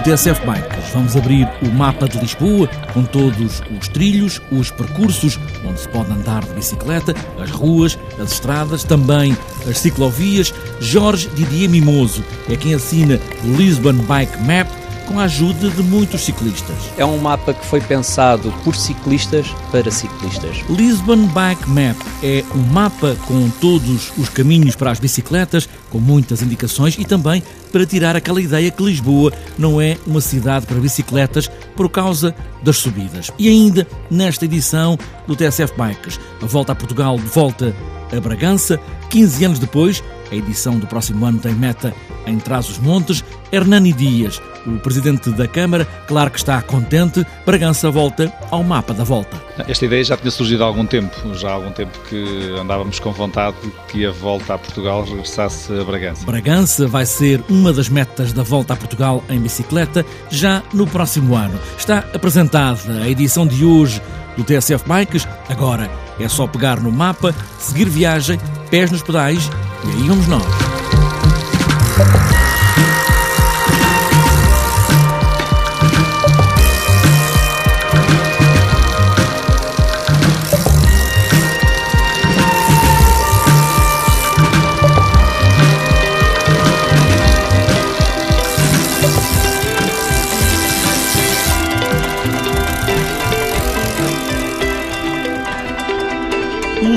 TSF Bikes vamos abrir o mapa de Lisboa com todos os trilhos, os percursos onde se pode andar de bicicleta, as ruas, as estradas, também as ciclovias. Jorge Didier Mimoso é quem assina Lisbon Bike Map com a ajuda de muitos ciclistas. É um mapa que foi pensado por ciclistas para ciclistas. Lisbon Bike Map é um mapa com todos os caminhos para as bicicletas, com muitas indicações e também para tirar aquela ideia que Lisboa não é uma cidade para bicicletas por causa das subidas. E ainda nesta edição do TSF Bikes, a volta a Portugal de volta a Bragança, 15 anos depois, a edição do próximo ano tem meta em Trás-os-Montes, Hernani Dias, o presidente da Câmara, claro que está contente, Bragança volta ao mapa da volta. Esta ideia já tinha surgido há algum tempo, já há algum tempo que andávamos com vontade que a volta a Portugal regressasse a Bragança. Bragança vai ser uma das metas da volta a Portugal em bicicleta já no próximo ano. Está apresentada a edição de hoje do TSF Bikes, agora é só pegar no mapa, seguir viagem, pés nos pedais e aí vamos nós.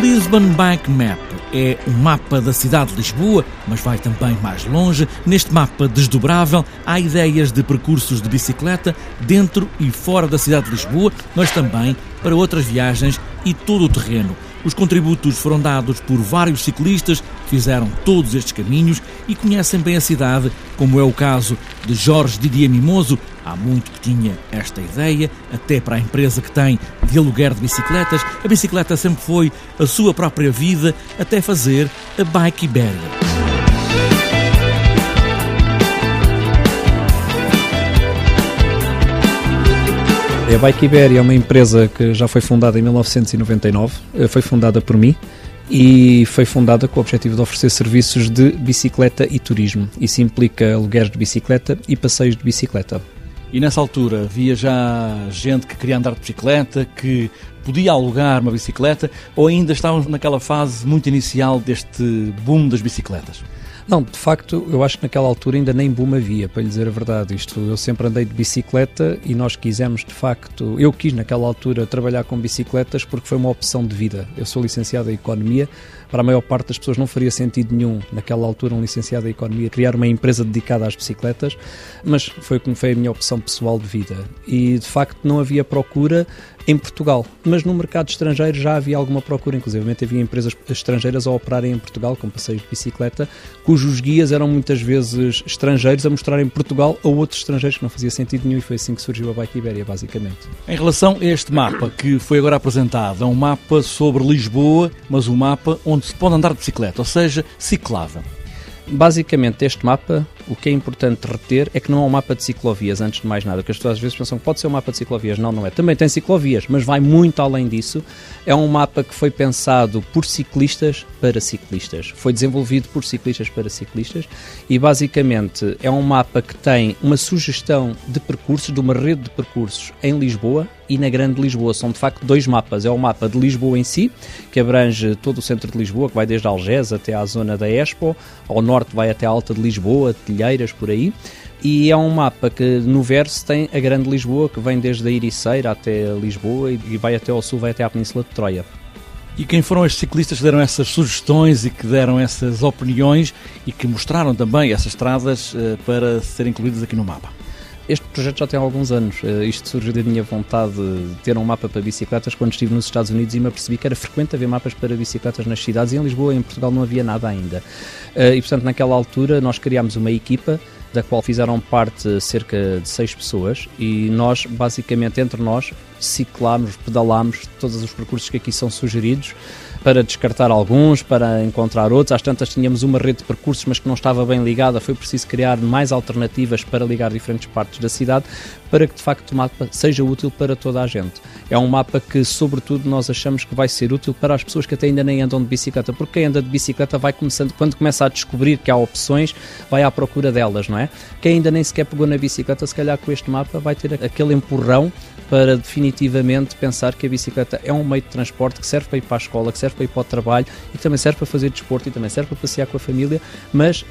Lisbon Bike Map é um mapa da cidade de Lisboa, mas vai também mais longe. Neste mapa desdobrável há ideias de percursos de bicicleta dentro e fora da cidade de Lisboa, mas também para outras viagens e todo o terreno. Os contributos foram dados por vários ciclistas que fizeram todos estes caminhos e conhecem bem a cidade, como é o caso de Jorge Didier Mimoso. Há muito que tinha esta ideia, até para a empresa que tem de aluguer de bicicletas. A bicicleta sempre foi a sua própria vida, até fazer a Bike Ibéria. A Bike Iberia é uma empresa que já foi fundada em 1999, eh, foi fundada por mim e foi fundada com o objetivo de oferecer serviços de bicicleta e turismo. Isso implica alugueres de bicicleta e passeios de bicicleta. E nessa altura havia já gente que queria andar de bicicleta, que podia alugar uma bicicleta, ou ainda estávamos naquela fase muito inicial deste boom das bicicletas? Não, de facto, eu acho que naquela altura ainda nem boom havia, para lhe dizer a verdade. Isto, eu sempre andei de bicicleta e nós quisemos, de facto, eu quis naquela altura trabalhar com bicicletas porque foi uma opção de vida. Eu sou licenciado em Economia, para a maior parte das pessoas não faria sentido nenhum, naquela altura, um licenciado em Economia, criar uma empresa dedicada às bicicletas, mas foi como foi a minha opção pessoal de vida. E, de facto, não havia procura em Portugal, mas no mercado estrangeiro já havia alguma procura, inclusive havia empresas estrangeiras a operarem em Portugal com passeios de bicicleta, cujos guias eram muitas vezes estrangeiros a mostrar em Portugal a outros estrangeiros que não fazia sentido nenhum e foi assim que surgiu a Bike Iberia, basicamente. Em relação a este mapa que foi agora apresentado, é um mapa sobre Lisboa, mas um mapa onde se pode andar de bicicleta, ou seja, ciclável. Basicamente, este mapa, o que é importante reter é que não é um mapa de ciclovias, antes de mais nada, porque as pessoas às vezes pensam que pode ser um mapa de ciclovias. Não, não é. Também tem ciclovias, mas vai muito além disso. É um mapa que foi pensado por ciclistas para ciclistas. Foi desenvolvido por ciclistas para ciclistas e, basicamente, é um mapa que tem uma sugestão de percursos, de uma rede de percursos em Lisboa e na Grande Lisboa. São de facto dois mapas. É o mapa de Lisboa em si, que abrange todo o centro de Lisboa, que vai desde Algés até à zona da Expo, ao norte vai até a Alta de Lisboa, Telheiras, por aí. E é um mapa que no verso tem a Grande Lisboa, que vem desde a Iriceira até Lisboa e vai até ao sul, vai até à Península de Troia. E quem foram estes ciclistas que deram essas sugestões e que deram essas opiniões e que mostraram também essas estradas uh, para serem incluídas aqui no mapa? Este projeto já tem alguns anos. Uh, isto surgiu da minha vontade de ter um mapa para bicicletas quando estive nos Estados Unidos e me apercebi que era frequente haver mapas para bicicletas nas cidades e em Lisboa e em Portugal não havia nada ainda. Uh, e portanto, naquela altura, nós criámos uma equipa da qual fizeram parte cerca de seis pessoas e nós, basicamente, entre nós, ciclámos, pedalámos todos os percursos que aqui são sugeridos para descartar alguns, para encontrar outros. Às tantas tínhamos uma rede de percursos, mas que não estava bem ligada. Foi preciso criar mais alternativas para ligar diferentes partes da cidade, para que de facto o mapa seja útil para toda a gente. É um mapa que, sobretudo, nós achamos que vai ser útil para as pessoas que até ainda nem andam de bicicleta, porque quem anda de bicicleta vai começando, quando começa a descobrir que há opções, vai à procura delas, não é? Quem ainda nem sequer pegou na bicicleta, se calhar com este mapa vai ter aquele empurrão para definitivamente pensar que a bicicleta é um meio de transporte que serve para ir para a escola, que serve para ir para o trabalho e que também serve para fazer desporto e também serve para passear com a família, mas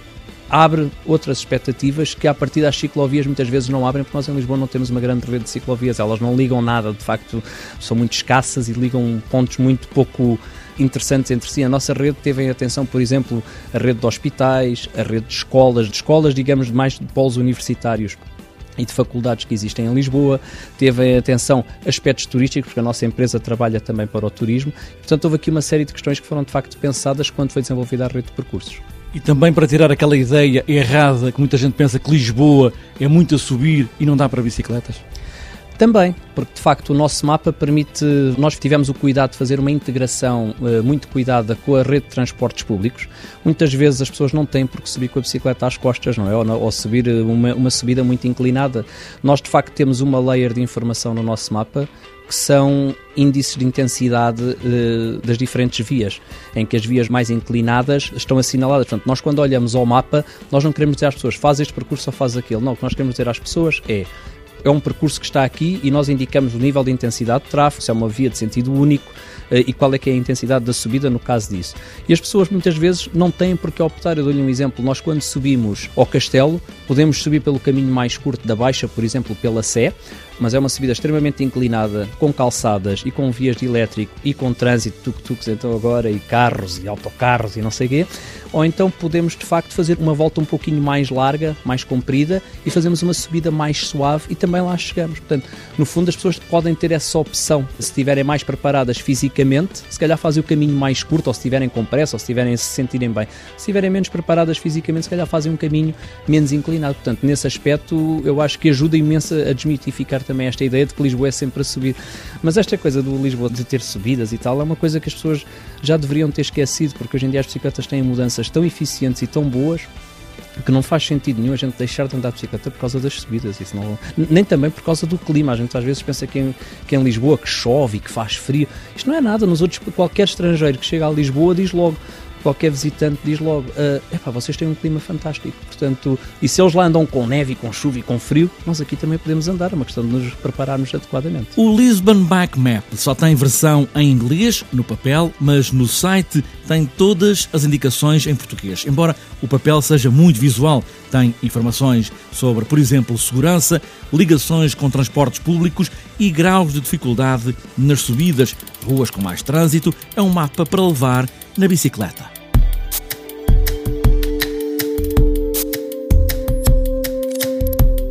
abre outras expectativas que a partir das ciclovias muitas vezes não abrem, porque nós em Lisboa não temos uma grande rede de ciclovias, elas não ligam nada, de facto são muito escassas e ligam pontos muito pouco interessantes entre si. A nossa rede teve em atenção, por exemplo, a rede de hospitais, a rede de escolas, de escolas, digamos, mais de polos universitários e de faculdades que existem em Lisboa, teve em atenção aspectos turísticos, porque a nossa empresa trabalha também para o turismo, portanto houve aqui uma série de questões que foram de facto pensadas quando foi desenvolvida a rede de percursos. E também para tirar aquela ideia errada que muita gente pensa que Lisboa é muito a subir e não dá para bicicletas? Também, porque de facto o nosso mapa permite. Nós tivemos o cuidado de fazer uma integração uh, muito cuidada com a rede de transportes públicos. Muitas vezes as pessoas não têm por que subir com a bicicleta às costas, não é? Ou, subir eh, uma, uma subida muito inclinada. Nós de facto temos uma layer de informação no nosso mapa que são índices de intensidade uh, das diferentes vias, em que as vias mais inclinadas estão assinaladas. Portanto, nós quando olhamos ao mapa, nós não queremos dizer às pessoas faz este percurso ou faz aquele. Não, o que nós queremos dizer às pessoas é é um percurso que está aqui e nós indicamos o nível de intensidade de tráfego, se é uma via de sentido único uh, e qual é que é a intensidade da subida no caso disso. E as pessoas muitas vezes não têm por que optar. Eu dou-lhe um exemplo. Nós quando subimos ao castelo, podemos subir pelo caminho mais curto da Baixa, por exemplo, pela Sé, mas é uma subida extremamente inclinada, com calçadas e com vias de elétrico e com trânsito, tuk-tuks então agora, e carros e autocarros e não sei o quê. Ou então podemos de facto fazer uma volta um pouquinho mais larga, mais comprida e fazemos uma subida mais suave e também lá chegamos. Portanto, no fundo as pessoas podem ter essa opção. Se estiverem mais preparadas fisicamente, se calhar fazem o caminho mais curto, ou se estiverem com pressa, ou se estiverem se sentirem bem. Se estiverem menos preparadas fisicamente, se calhar fazem um caminho menos inclinado. Portanto, nesse aspecto eu acho que ajuda imenso a desmitificar também esta ideia de que Lisboa é sempre a subir. Mas esta coisa do Lisboa de ter subidas e tal é uma coisa que as pessoas já deveriam ter esquecido, porque hoje em dia as bicicletas têm mudanças tão eficientes e tão boas que não faz sentido nenhum a gente deixar de andar de bicicleta por causa das subidas, isso não, nem também por causa do clima. A gente às vezes pensa que em, que em Lisboa que chove e que faz frio. Isto não é nada. Nos outros, qualquer estrangeiro que chega a Lisboa diz logo: qualquer visitante diz logo: uh, epá, vocês têm um clima fantástico. Portanto, e se eles lá andam com neve, com chuva e com frio, nós aqui também podemos andar. É uma questão de nos prepararmos adequadamente. O Lisbon Bike Map só tem versão em inglês, no papel, mas no site tem todas as indicações em português. Embora o papel seja muito visual, tem informações sobre, por exemplo, segurança, ligações com transportes públicos e graus de dificuldade nas subidas, ruas com mais trânsito. É um mapa para levar na bicicleta.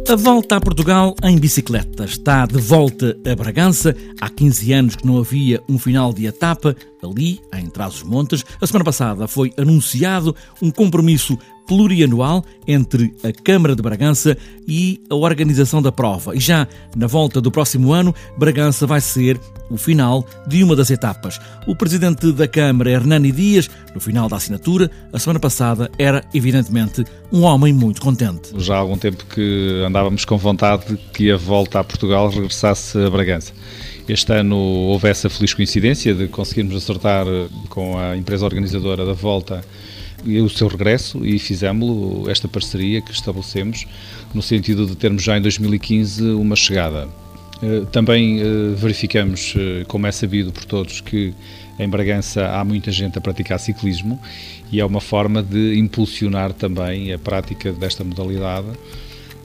A volta a Portugal em bicicleta está de volta a Bragança. Há 15 anos que não havia um final de etapa ali, em Trás-os-Montes. A semana passada foi anunciado um compromisso plurianual entre a Câmara de Bragança e a organização da prova. E já na volta do próximo ano, Bragança vai ser o final de uma das etapas. O presidente da Câmara, Hernani Dias, no final da assinatura, a semana passada, era evidentemente um homem muito contente. Já há algum tempo que andávamos com vontade de que a volta a Portugal regressasse a Bragança. Este ano houve essa feliz coincidência de conseguirmos acertar com a empresa organizadora da volta o seu regresso e fizemos esta parceria que estabelecemos no sentido de termos já em 2015 uma chegada. Eh, também eh, verificamos, eh, como é sabido por todos, que em Bragança há muita gente a praticar ciclismo e é uma forma de impulsionar também a prática desta modalidade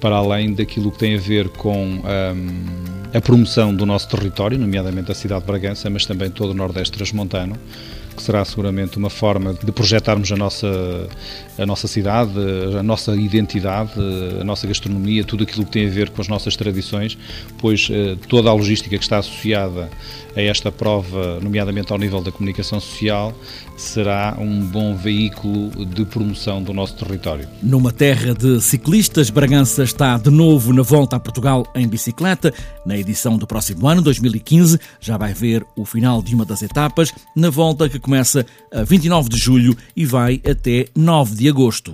para além daquilo que tem a ver com um, a promoção do nosso território, nomeadamente a cidade de Bragança, mas também todo o Nordeste Transmontano, que será seguramente uma forma de projetarmos a nossa, a nossa cidade, a nossa identidade, a nossa gastronomia, tudo aquilo que tem a ver com as nossas tradições, pois eh, toda a logística que está associada a esta prova, nomeadamente ao nível da comunicação social, será um bom veículo de promoção do nosso território. Numa terra de ciclistas, Bragança está de novo na volta a Portugal em bicicleta. Na edição do próximo ano, 2015, já vai ver o final de uma das etapas, na volta que começa a 29 de julho e vai até 9 de agosto.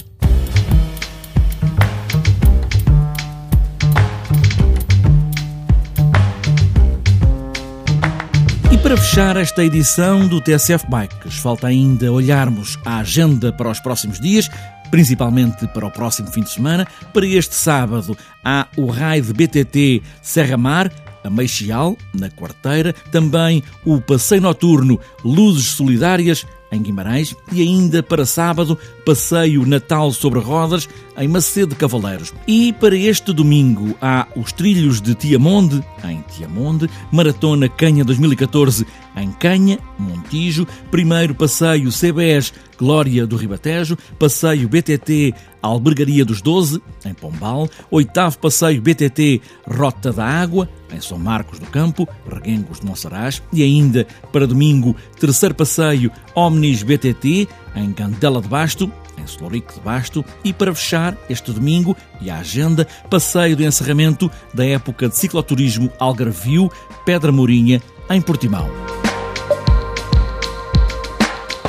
E para fechar esta edição do TSF Bikes, falta ainda olharmos a agenda para os próximos dias. principalmente para o próximo fim de semana. Para este sábado há o raio de BTT Serra Mar, a Meixial, na quarteira, também o passeio noturno Luzes Solidárias em Guimarães e ainda para sábado, passeio Natal sobre rodas em Macedo Cavaleiros. E para este domingo há os trilhos de Tiamonde, em Tiamonde, Maratona Canha 2014 em Canha, Montijo, primeiro passeio CBS Glória do Ribatejo, passeio BTT Albergaria dos Doze, em Pombal, oitavo passeio BTT Rota da Água, em São Marcos do Campo, Reguengos de Monsaraz, e ainda para domingo, terceiro passeio Omnis BTT, em Candela de Basto, em Solorico de Basto, e para fechar este domingo e a agenda, passeio de encerramento da época de cicloturismo Algarvio, Pedra Mourinha, em Portimão.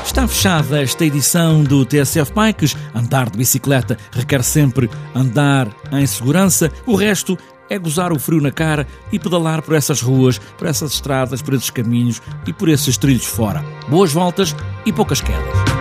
Está fechada esta edição do TSF Bikes. Andar de bicicleta requer sempre andar em segurança. O resto é gozar o frio na cara e pedalar por essas ruas, por essas estradas, por esses caminhos e por esses trilhos fora. Boas voltas e poucas quedas.